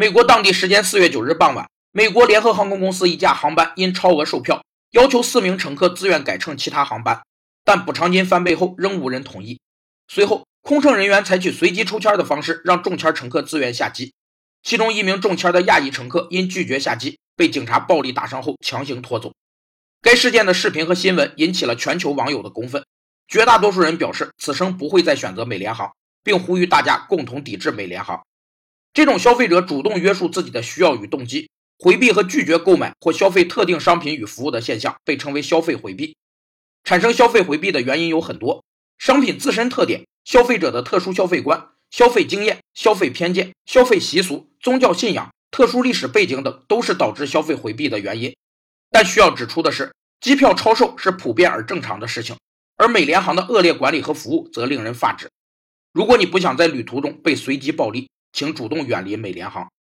美国当地时间四月九日傍晚，美国联合航空公司一架航班因超额售票，要求四名乘客自愿改乘其他航班，但补偿金翻倍后仍无人同意。随后，空乘人员采取随机抽签的方式，让中签乘客自愿下机。其中一名中签的亚裔乘客因拒绝下机，被警察暴力打伤后强行拖走。该事件的视频和新闻引起了全球网友的公愤，绝大多数人表示此生不会再选择美联航，并呼吁大家共同抵制美联航。这种消费者主动约束自己的需要与动机，回避和拒绝购买或消费特定商品与服务的现象，被称为消费回避。产生消费回避的原因有很多：商品自身特点、消费者的特殊消费观、消费经验、消费偏见、消费习俗、宗教信仰、特殊历史背景等，都是导致消费回避的原因。但需要指出的是，机票超售是普遍而正常的事情，而美联航的恶劣管理和服务则令人发指。如果你不想在旅途中被随机暴力，请主动远离美联航。